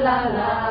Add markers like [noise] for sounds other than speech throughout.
啦啦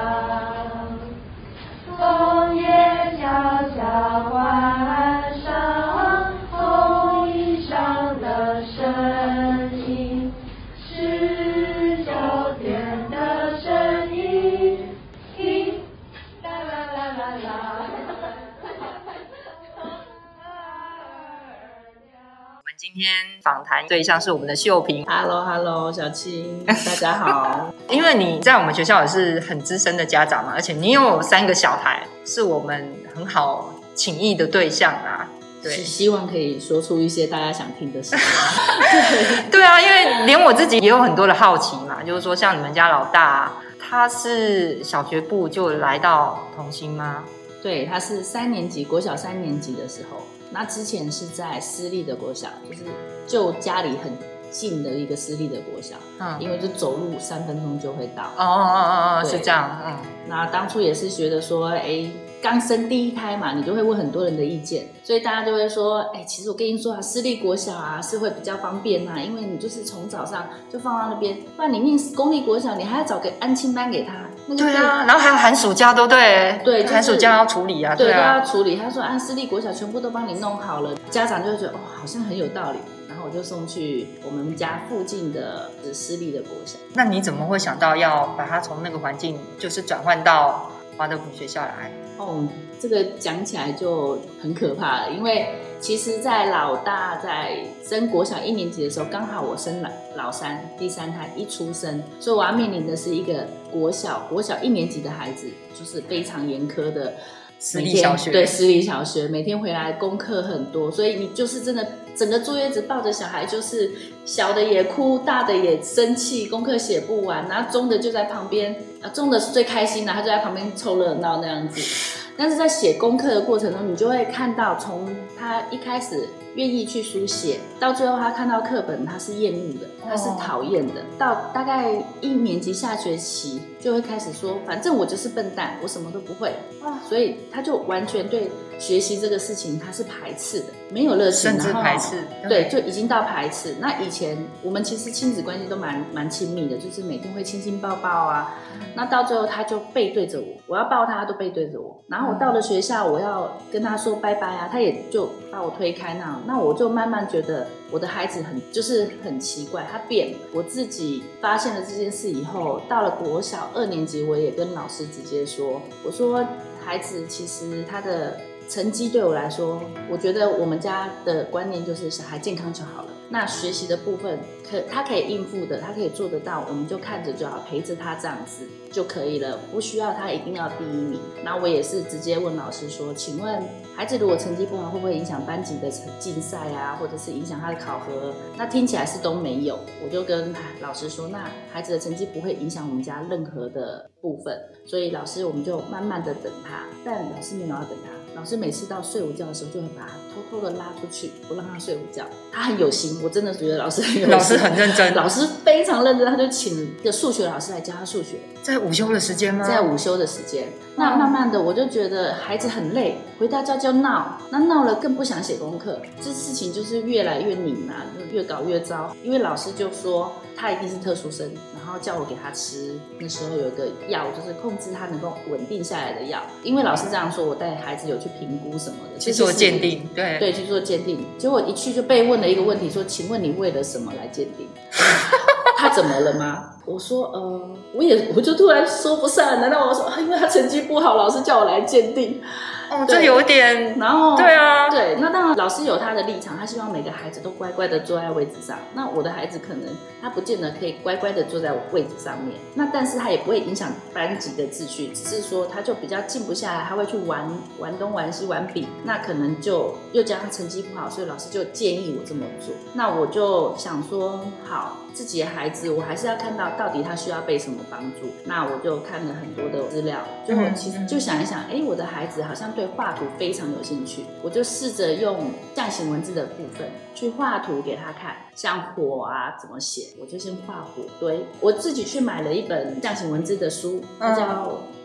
天访谈对象是我们的秀萍。Hello，Hello，小青，大家好。[laughs] 因为你在我们学校也是很资深的家长嘛，而且你有三个小孩，是我们很好请益的对象啊。对，希望可以说出一些大家想听的事。对，[laughs] 对啊，因为连我自己也有很多的好奇嘛，就是说像你们家老大，他是小学部就来到童心吗？对，他是三年级，国小三年级的时候。那之前是在私立的国小，就是就家里很近的一个私立的国小，嗯，因为就走路三分钟就会到。哦哦哦哦哦，是这样，嗯。那当初也是觉得说，哎，刚生第一胎嘛，你就会问很多人的意见，所以大家就会说，哎，其实我跟你说啊，私立国小啊是会比较方便呐，因为你就是从早上就放到那边，不然你念公立国小，你还要找个安亲班给他。对啊，然后还有寒暑假都对，对，寒暑假要处理啊，对，对啊，都要处理。他说按私立国小全部都帮你弄好了，家长就会觉得哦，好像很有道理。然后我就送去我们家附近的私立的国小。那你怎么会想到要把他从那个环境，就是转换到华德福学校来？哦，这个讲起来就很可怕了，因为。其实，在老大在升国小一年级的时候，刚好我生老老三第三胎一出生，所以我要面临的是一个国小国小一年级的孩子，就是非常严苛的私立小学，对私立小学，每天回来功课很多，所以你就是真的整个坐月子抱着小孩，就是小的也哭，大的也生气，功课写不完，然后中的就在旁边，啊中的是最开心的，他就在旁边凑热闹那样子。但是在写功课的过程中，你就会看到，从他一开始愿意去书写，到最后他看到课本，他是厌恶的，他是讨厌的，到大概一年级下学期，就会开始说，反正我就是笨蛋，我什么都不会，所以他就完全对学习这个事情他是排斥的，没有热情，甚至排斥，对，就已经到排斥。那以前我们其实亲子关系都蛮蛮亲密的，就是每天会亲亲抱抱啊。那到最后他就背对着我，我要抱他，他都背对着我。然后我到了学校，我要跟他说拜拜啊，他也就把我推开那样。那我就慢慢觉得我的孩子很就是很奇怪，他变了。我自己发现了这件事以后，到了国小二年级，我也跟老师直接说，我说孩子其实他的成绩对我来说，我觉得我们家的观念就是小孩健康就好了。那学习的部分可他可以应付的，他可以做得到，我们就看着就好，陪着他这样子就可以了，不需要他一定要第一名。那我也是直接问老师说，请问孩子如果成绩不好，会不会影响班级的竞赛啊，或者是影响他的考核？那听起来是都没有，我就跟老师说，那孩子的成绩不会影响我们家任何的部分，所以老师我们就慢慢的等他，但老师没有要等他。老师每次到睡午觉的时候，就会把他偷偷的拉出去，不让他睡午觉。他很有心，我真的觉得老师很有心。老师很认真，老师非常认真，他就请一个数学老师来教他数学。在午休的时间吗？在午休的时间。那慢慢的，我就觉得孩子很累，回到家就闹，那闹了更不想写功课，这事情就是越来越拧啊，就越搞越糟。因为老师就说他一定是特殊生，然后叫我给他吃。那时候有一个药，就是控制他能够稳定下来的药。因为老师这样说，我带孩子有去评估什么的，去做鉴定，对对，去做鉴定。结果一去就被问了一个问题，说：“请问你为了什么来鉴定？他怎么了吗？”我说：“呃，我也我就突然说不上，难道我说啊，因为他成绩不好，老师叫我来鉴定？”哦，这有点，然后对啊，对，那当然老师有他的立场，他希望每个孩子都乖乖的坐在位置上。那我的孩子可能他不见得可以乖乖的坐在我位置上面，那但是他也不会影响班级的秩序，只是说他就比较静不下来，他会去玩玩东玩西玩笔，那可能就又加上成绩不好，所以老师就建议我这么做。那我就想说，好，自己的孩子我还是要看到到底他需要被什么帮助。那我就看了很多的资料，就我其实就想一想，哎，我的孩子好像。对画图非常有兴趣，我就试着用象形文字的部分去画图给他看，像火啊怎么写，我就先画火堆。我自己去买了一本象形文字的书，它叫《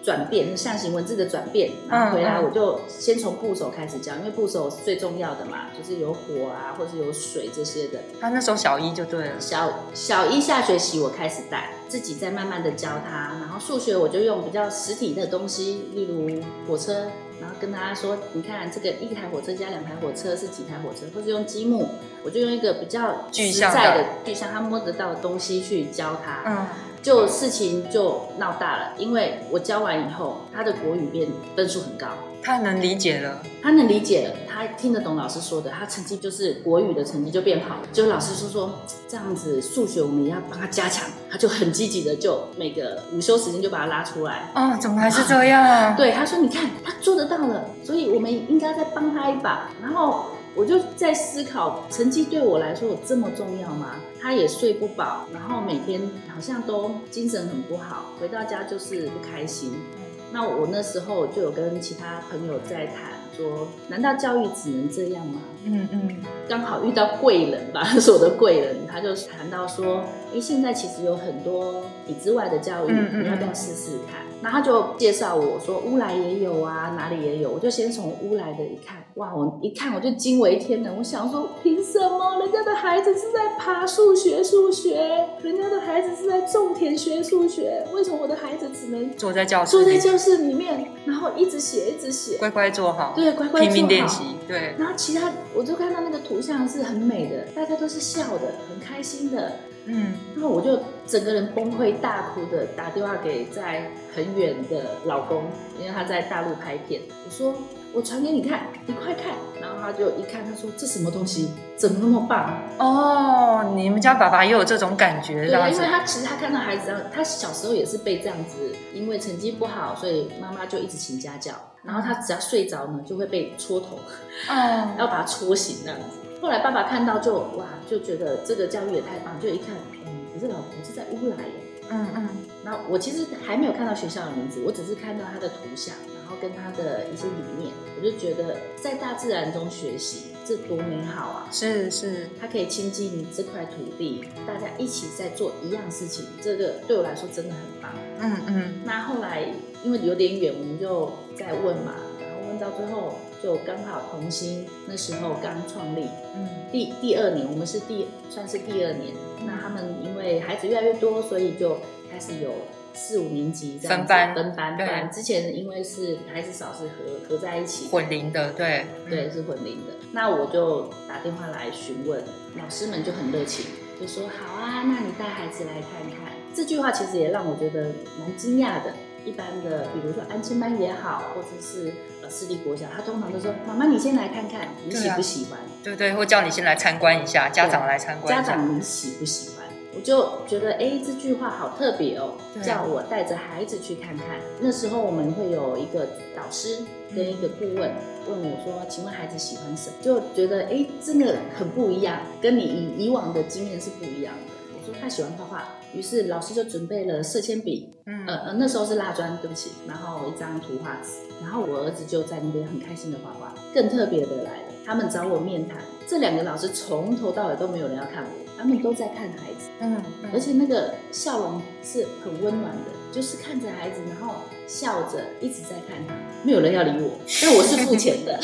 转变象形文字的转变》，然后回来我就先从部首开始教，因为部首是最重要的嘛，就是有火啊，或是有水这些的。他那时候小一就对了，小小一下学期我开始带。自己再慢慢的教他。然后数学我就用比较实体的东西，例如火车，然后跟他说，你看这个一台火车加两台火车是几台火车，或是用积木，我就用一个比较实在的具象，他摸得到的东西去教他。嗯。就事情就闹大了，因为我教完以后，他的国语变分数很高，他能理解了，他能理解了，他听得懂老师说的，他成绩就是国语的成绩就变好。就老师说说这样子，数学我们也要帮他加强，他就很积极的就每个午休时间就把他拉出来。哦，怎么还是这样？啊？对，他说你看他做得到了，所以我们应该再帮他一把。然后。我就在思考，成绩对我来说有这么重要吗？他也睡不饱，然后每天好像都精神很不好，回到家就是不开心。那我那时候就有跟其他朋友在谈，说难道教育只能这样吗？嗯嗯。刚好遇到贵人吧，[laughs] 是我的贵人，他就谈到说，哎，现在其实有很多体制外的教育，你要不要试试看？那他就介绍我说乌来也有啊，哪里也有，我就先从乌来的一看，哇，我一看我就惊为天人，我想说凭什么人家的孩子是在爬树学数学，人家的孩子是在种田学数学，为什么我的孩子只能坐在教室坐在教室里面，然后一直写一直写，乖乖坐好，对，乖乖坐好，拼命练习，对。然后其他我就看到那个图像是很美的，大家都是笑的，很开心的。嗯，然后我就整个人崩溃大哭的打电话给在很远的老公，因为他在大陆拍片。我说我传给你看，你快看。然后他就一看，他说这什么东西，怎么那么棒？哦，你们家爸爸也有这种感觉，对，因为他其实他看到孩子，他小时候也是被这样子，因为成绩不好，所以妈妈就一直请家教。然后他只要睡着呢，就会被戳头，哦，[laughs] 要把他戳醒那样子。后来爸爸看到就哇，就觉得这个教育也太棒，就一看，嗯，可是老婆是在乌来耶，嗯嗯。那我其实还没有看到学校的名字，我只是看到他的图像，然后跟他的一些理念，我就觉得在大自然中学习，这多美好啊！是是，他可以亲近这块土地，大家一起在做一样事情，这个对我来说真的很棒。嗯嗯。那后来因为有点远，我们就再问嘛，然后问到最后。就刚好同心那时候刚创立，嗯，第第二年，我们是第算是第二年。那他们因为孩子越来越多，所以就开始有四五年级这样子分班分班。对，之前因为是孩子少，是合合在一起混龄的，对对是混龄的。那我就打电话来询问，老师们就很热情，就说好啊，那你带孩子来看看。这句话其实也让我觉得蛮惊讶的。一般的，比如说安亲班也好，或者是呃私立国小，他通常都说：“妈妈，你先来看看，你喜不喜欢？”对、啊、对，或叫你先来参观一下，家长来参观。家长，你喜不喜欢？我就觉得，哎，这句话好特别哦，叫我带着孩子去看看。那时候我们会有一个导师跟一个顾问问我说：“请问孩子喜欢什么？”就觉得，哎，真的很不一样，跟你以以往的经验是不一样的。我说他喜欢画画。于是老师就准备了色铅笔，嗯呃呃，那时候是蜡砖，对不起，然后一张图画纸，然后我儿子就在那边很开心的画画。更特别的来了，他们找我面谈，这两个老师从头到尾都没有人要看我，他们都在看孩子，嗯，嗯，而且那个笑容是很温暖的，就是看着孩子，然后笑着一直在看他，没有人要理我，[laughs] 但我是付钱的。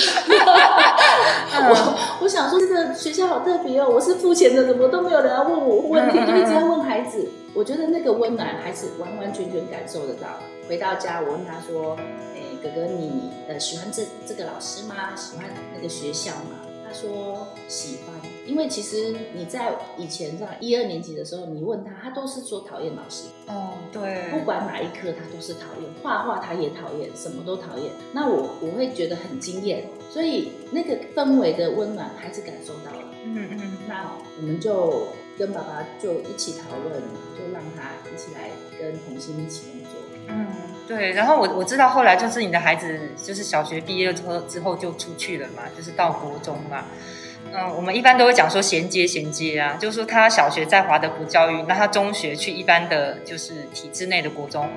我 [laughs] [laughs] 我想说，这个学校好特别哦，我是付钱的，怎么都没有人要问我问题，就一直在问孩子。我觉得那个温暖还是完完全全感受得到。回到家，我问他说：“哎，哥哥，你呃喜欢这这个老师吗？喜欢那个学校吗？”他说喜欢，因为其实你在以前上一二年级的时候，你问他，他都是说讨厌老师。哦，对，不管哪一科他都是讨厌，画画他也讨厌，什么都讨厌。那我我会觉得很惊艳，所以那个氛围的温暖还是感受到了。嗯嗯，那我们就跟爸爸就一起讨论，就让他一起来跟同心一起工作。嗯。对，然后我我知道后来就是你的孩子就是小学毕业之后之后就出去了嘛，就是到国中嘛。嗯，我们一般都会讲说衔接衔接啊，就是说他小学在华德福教育，那他中学去一般的就是体制内的国中，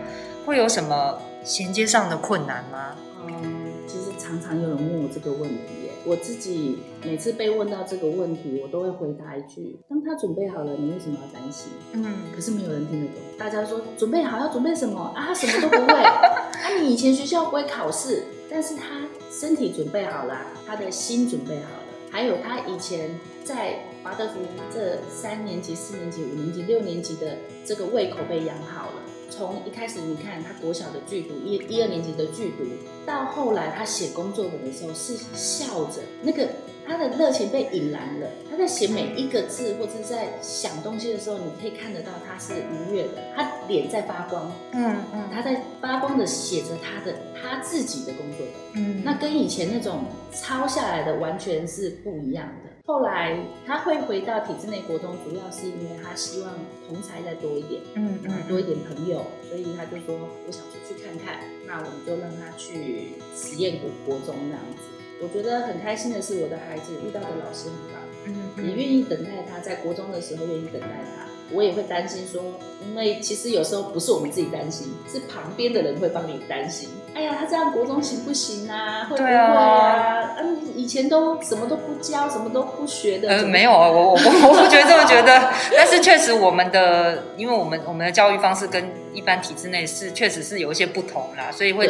会有什么衔接上的困难吗？嗯，其实常常有人问我这个问题。我自己每次被问到这个问题，我都会回答一句：当他准备好了，你为什么要担心？嗯，可是没有人听得懂。大家说准备好要准备什么啊？他什么都不会。[laughs] 啊，你以前学校不会考试，但是他身体准备好了，他的心准备好了，还有他以前在华德福这三年级、四年级、五年级、六年级的这个胃口被养好了。从一开始，你看他国小的剧读，一一二年级的剧读，到后来他写工作本的时候是笑着，那个他的热情被引燃了。他在写每一个字或者在想东西的时候，你可以看得到他是愉悦的，他脸在发光。嗯嗯，他在发光的写着他的他自己的工作本。嗯，那跟以前那种抄下来的完全是不一样的。后来他会回到体制内国中，主要是因为他希望同才再多一点，嗯嗯，多一点朋友，所以他就说我想出去看看，那我们就让他去实验国国中那样子。我觉得很开心的是，我的孩子遇到的老师很棒，嗯，也愿意等待他，在国中的时候愿意等待他。我也会担心说，因为其实有时候不是我们自己担心，是旁边的人会帮你担心。哎呀，他这样国中行不行啊？会不会啊？嗯、啊，以前都什么都不教，什么都不学的。呃，没有啊，我我我不觉得这么觉得，但是确实我们的，因为我们我们的教育方式跟一般体制内是确实是有一些不同啦，所以会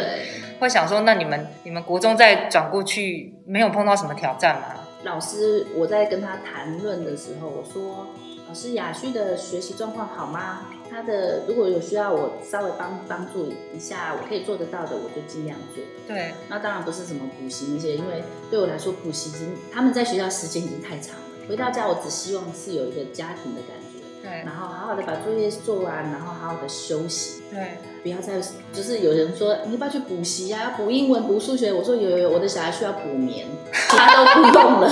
会想说，那你们你们国中再转过去，没有碰到什么挑战吗？老师，我在跟他谈论的时候，我说。老师，雅旭的学习状况好吗？他的如果有需要我稍微帮帮助一下，我可以做得到的，我就尽量做。对，那当然不是什么补习那些，因为对我来说补习已经他们在学校时间已经太长了，回到家我只希望是有一个家庭的感觉。对，然后好好的把作业做完，然后好好的休息。对，不要再就是有人说你要不要去补习啊？补英文、补数学。我说有有有，我的小孩需要补眠，其他都不用了。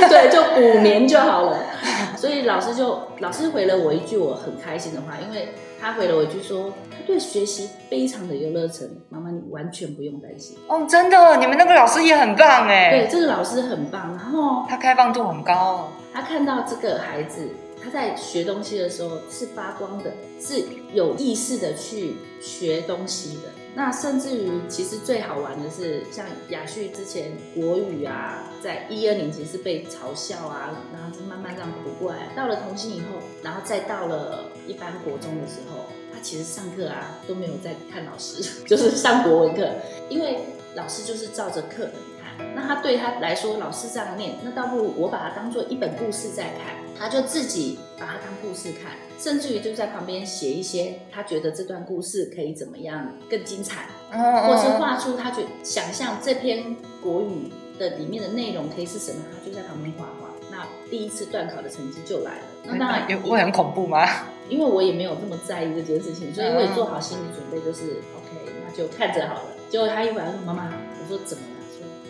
[laughs] 对，就五年就好了。[laughs] 所以老师就老师回了我一句我很开心的话，因为他回了我一句说他对学习非常的有热忱，妈妈你完全不用担心。哦，真的，你们那个老师也很棒哎。对，这个老师很棒，然后他开放度很高，他看到这个孩子他在学东西的时候是发光的，是有意识的去学东西的。那甚至于，其实最好玩的是，像雅旭之前国语啊，在一二年级是被嘲笑啊，然后就慢慢这样苦过来。到了童星以后，然后再到了一般国中的时候，他其实上课啊都没有在看老师，[laughs] 就是上国文课，因为老师就是照着课本。那他对他来说，老师这样念，那倒不如我把它当做一本故事在看。他就自己把它当故事看，甚至于就在旁边写一些他觉得这段故事可以怎么样更精彩，或是画出他觉想象这篇国语的里面的内容可以是什么，他就在旁边画画。那第一次段考的成绩就来了。那当然会很恐怖吗？因为我也没有这么在意这件事情，所以我也做好心理准备，就是 OK，那就看着好了。结果他一回来说：“妈妈，我说怎么了？”说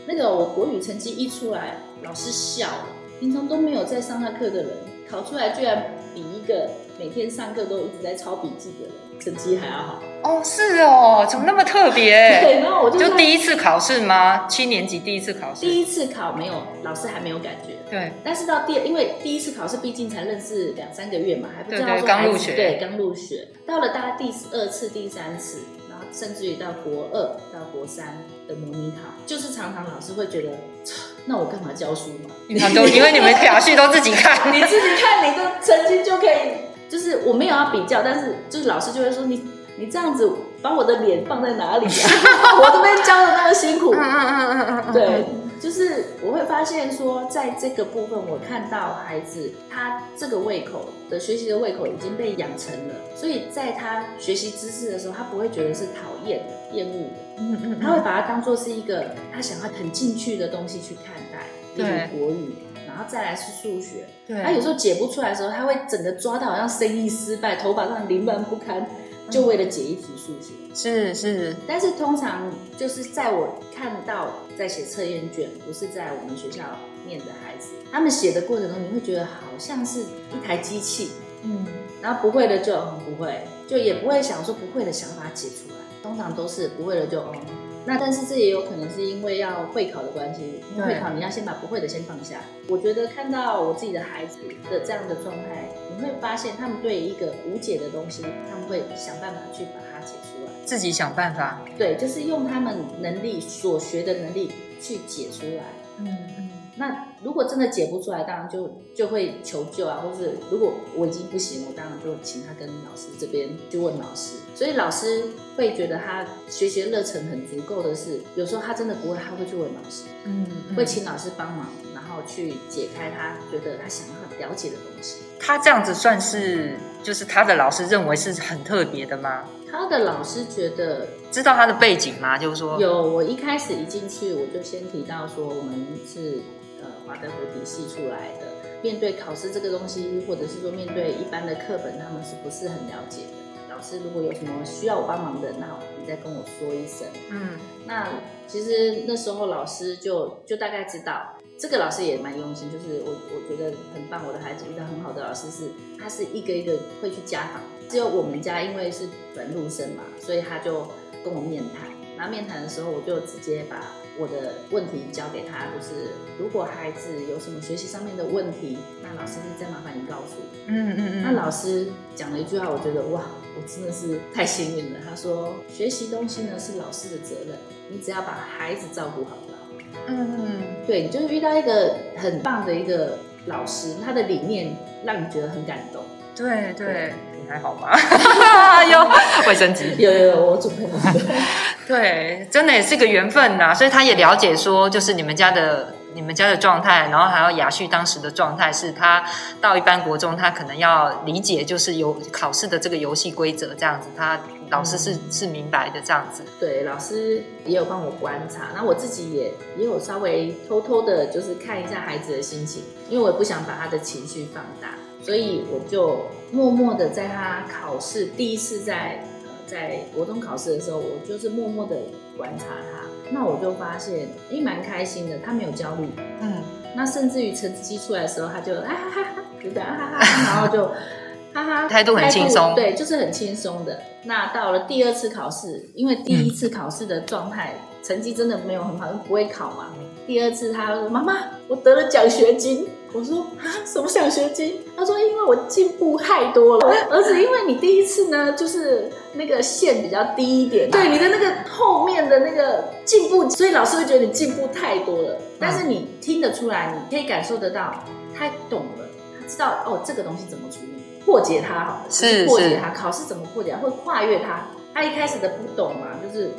那个我国语成绩一出来，老师笑了。平常都没有在上那课的人，考出来居然比一个每天上课都一直在抄笔记的人成绩还要好。哦，是哦，怎么那么特别？对，然后我就就第一次考试吗？七年级第一次考试？第一次考没有，老师还没有感觉。对。但是到第，因为第一次考试毕竟才认识两三个月嘛，还不知道说刚入学。对，刚入学。到了大概第二次、第三次，甚至于到国二到国三的模拟考，就是常常老师会觉得。那我干嘛教书嘛？因为你们考试都自己看，[laughs] 你自己看你的成绩就可以。就是我没有要比较，但是就是老师就会说你你这样子把我的脸放在哪里啊？[laughs] 我这边教的那么辛苦。对，就是我会发现说，在这个部分，我看到孩子他这个胃口的学习的胃口已经被养成了，所以在他学习知识的时候，他不会觉得是讨厌的、厌恶的。嗯嗯，他会把它当做是一个他想要很进去的东西去看待，例如国语，然后再来是数学。对，他有时候解不出来的时候，他会整个抓到好像生意失败，头发上凌乱不堪，就为了解一题数学。是是，但是通常就是在我看到在写测验卷，不是在我们学校念的孩子，他们写的过程中，你会觉得好像是一台机器，嗯，然后不会的就不会，就也不会想说不会的想把它解出来。通常都是不会的就哦，那但是这也有可能是因为要会考的关系，会考你要先把不会的先放下。我觉得看到我自己的孩子的这样的状态，你会发现他们对一个无解的东西，他们会想办法去把它解出来，自己想办法。对，就是用他们能力所学的能力去解出来。嗯嗯。那如果真的解不出来，当然就就会求救啊，或是如果我已经不行，我当然就请他跟老师这边去问老师。所以老师会觉得他学习的热忱很足够的是，有时候他真的不会，他会去问老师，嗯，嗯会请老师帮忙，然后去解开他觉得他想要了解的东西。他这样子算是就是他的老师认为是很特别的吗？他的老师觉得知道他的背景吗？就是说有，我一开始一进去我就先提到说我们是。华德福体系出来的，面对考试这个东西，或者是说面对一般的课本，他们是不是很了解的？老师如果有什么需要我帮忙的，那你再跟我说一声。嗯，那其实那时候老师就就大概知道，这个老师也蛮用心，就是我我觉得很棒，我的孩子遇到很好的老师是，他是一个一个会去家访，只有我们家因为是转入生嘛，所以他就跟我面谈，然后面谈的时候我就直接把。我的问题交给他，就是如果孩子有什么学习上面的问题，那老师再麻烦你告诉我。嗯嗯嗯。那老师讲了一句话，我觉得哇，我真的是太幸运了。他说，学习东西呢是老师的责任，你只要把孩子照顾好就好。嗯嗯。对，你就是遇到一个很棒的一个老师，他的理念让你觉得很感动。对对，你还好吗？[laughs] [laughs] 有卫生纸，有有有，我准备了。对，真的也是个缘分呐，所以他也了解说，就是你们家的你们家的状态，然后还有雅旭当时的状态，是他到一般国中，他可能要理解就是有考试的这个游戏规则这样子，他老师是、嗯、是明白的这样子。对，老师也有帮我观察，那我自己也也有稍微偷偷的，就是看一下孩子的心情，因为我也不想把他的情绪放大，所以我就默默的在他考试第一次在。在国中考试的时候，我就是默默的观察他，那我就发现，哎，蛮开心的，他没有焦虑，嗯，那甚至于成绩出来的时候，他就哈哈哈，就这样哈哈，[laughs] 然后就哈哈，态度很轻松，对，就是很轻松的。那到了第二次考试，因为第一次考试的状态，嗯、成绩真的没有很好，因为不会考嘛。第二次他说：“妈妈，我得了奖学金。”我说：“啊，什么奖学金？”他说：“因为我进步太多了，[laughs] 儿子，因为你第一次呢，就是那个线比较低一点，对你的那个后面的那个进步，所以老师会觉得你进步太多了。但是你听得出来，你可以感受得到，他懂了，他知道哦，这个东西怎么处理，破解它好了，是破解它，考试怎么破解，会跨越它。他一开始的不懂嘛，就是。”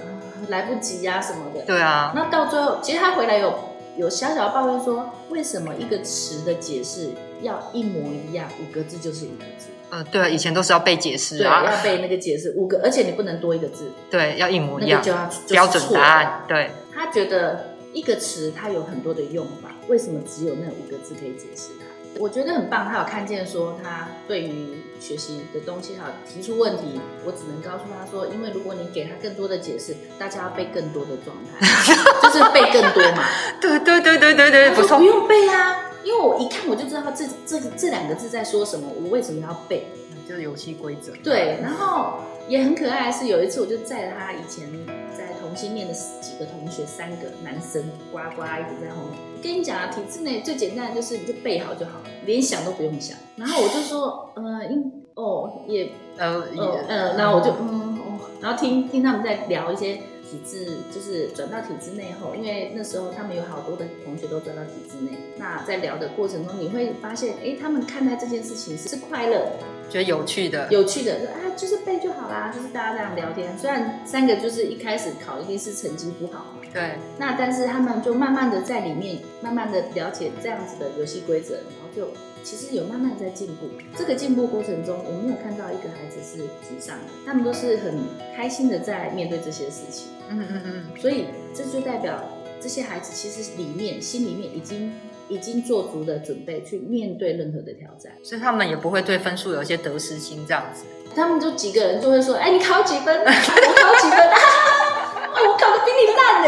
来不及呀、啊，什么的。对啊。那到最后，其实他回来有有小小的抱怨说，为什么一个词的解释要一模一样，五个字就是五个字？呃，对啊，以前都是要背解释啊，对，要背那个解释五个，而且你不能多一个字。对，要一模一样，那个就要、就是、标准答案。对。他觉得一个词它有很多的用法，为什么只有那五个字可以解释它？我觉得很棒，他有看见说他对于学习的东西，他有提出问题，我只能告诉他说，因为如果你给他更多的解释，大家要背更多的状态，[laughs] 就是背更多嘛。对对对对对对，不错，不用背啊，因为我一看我就知道他这这这两个字在说什么，我为什么要背？就是游戏规则。对，然后也很可爱的是，有一次我就载他以前在同性恋的几个同学，三个男生，呱呱一直在后面。跟你讲啊，体制内最简单的就是你就背好就好，连想都不用想。然后我就说，呃，因哦也呃呃呃，然后我就嗯哦，然后听听他们在聊一些体制，就是转到体制内后，因为那时候他们有好多的同学都转到体制内。那在聊的过程中，你会发现，哎，他们看待这件事情是快乐，觉得有趣的，有趣的，说啊，就是背就好啦，就是大家这样聊天。虽然三个就是一开始考一定是成绩不好嘛，对，那但是他们就慢慢的在里面，慢慢的了解这样子的游戏规则，然后就其实有慢慢在进步。这个进步过程中，我没有看到一个孩子是沮丧的，他们都是很开心的在面对这些事情。嗯嗯嗯，所以这就代表这些孩子其实里面心里面已经。已经做足了准备去面对任何的挑战，所以他们也不会对分数有一些得失心这样子。他们就几个人就会说：“哎，你考几分？[laughs] 我考几分？[laughs] 啊我考的比你烂呢。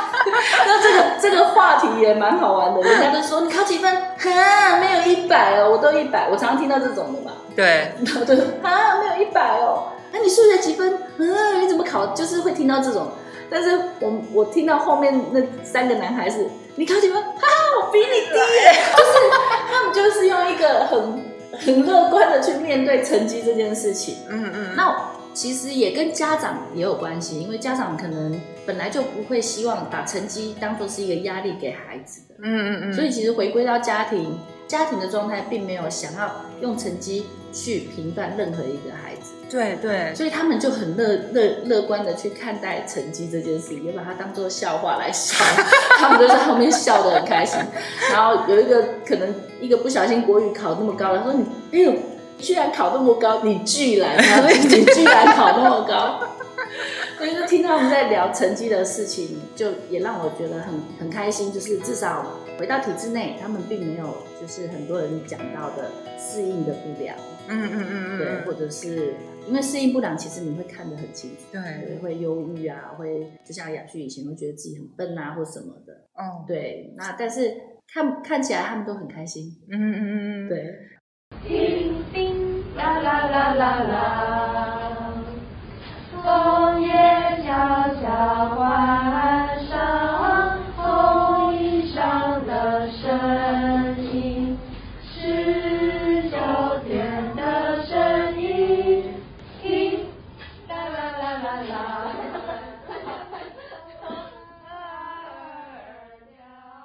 [laughs] ” [laughs] 那这个这个话题也蛮好玩的，人家都说你考几分？哈，没有一百哦，我都一百。我常常听到这种的嘛。对，然 [laughs] 后就说啊，没有一百哦。那你数学几分？嗯，你怎么考？就是会听到这种。但是我我听到后面那三个男孩子，你考几分？哈哈，我比你低耶！就是他们就是用一个很很乐观的去面对成绩这件事情。嗯嗯。那其实也跟家长也有关系，因为家长可能本来就不会希望把成绩当做是一个压力给孩子的。嗯嗯嗯。所以其实回归到家庭，家庭的状态并没有想要用成绩去评断任何一个孩子。对对，所以他们就很乐乐乐观的去看待成绩这件事，也把它当做笑话来笑，[laughs] 他们就在后面笑得很开心。然后有一个可能一个不小心国语考那么高，他说你哎呦，居然考那么高，你居然啊，[laughs] 你居然考那么高，所以就听他们在聊成绩的事情，就也让我觉得很很开心，就是至少回到体制内，他们并没有就是很多人讲到的适应的不良，嗯嗯嗯嗯，对，或者是。因为适应不良，其实你会看得很清楚，对，会忧郁啊，会就像雅旭以前会觉得自己很笨啊，或什么的，哦，对，那但是看看起来他们都很开心，嗯嗯嗯嗯，对。叮叮啦啦啦啦啦小小花。